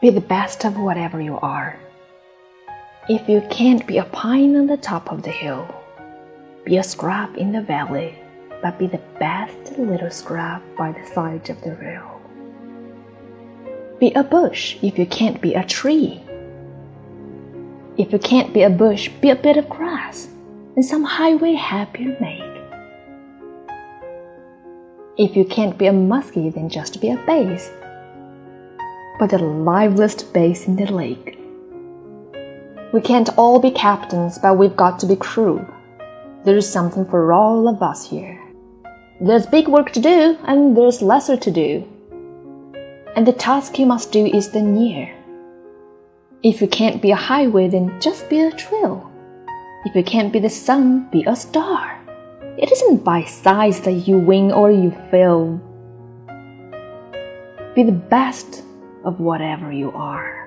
Be the best of whatever you are. If you can't be a pine on the top of the hill, be a scrub in the valley, but be the best little scrub by the side of the rail. Be a bush if you can't be a tree. If you can't be a bush, be a bit of grass, and some highway happier make. If you can't be a muskie, then just be a bass, but the liveliest bass in the lake. We can't all be captains, but we've got to be crew. There's something for all of us here. There's big work to do, and there's lesser to do. And the task you must do is the near. If you can't be a highway, then just be a trail. If you can't be the sun, be a star. It isn't by size that you win or you fail. Be the best of whatever you are.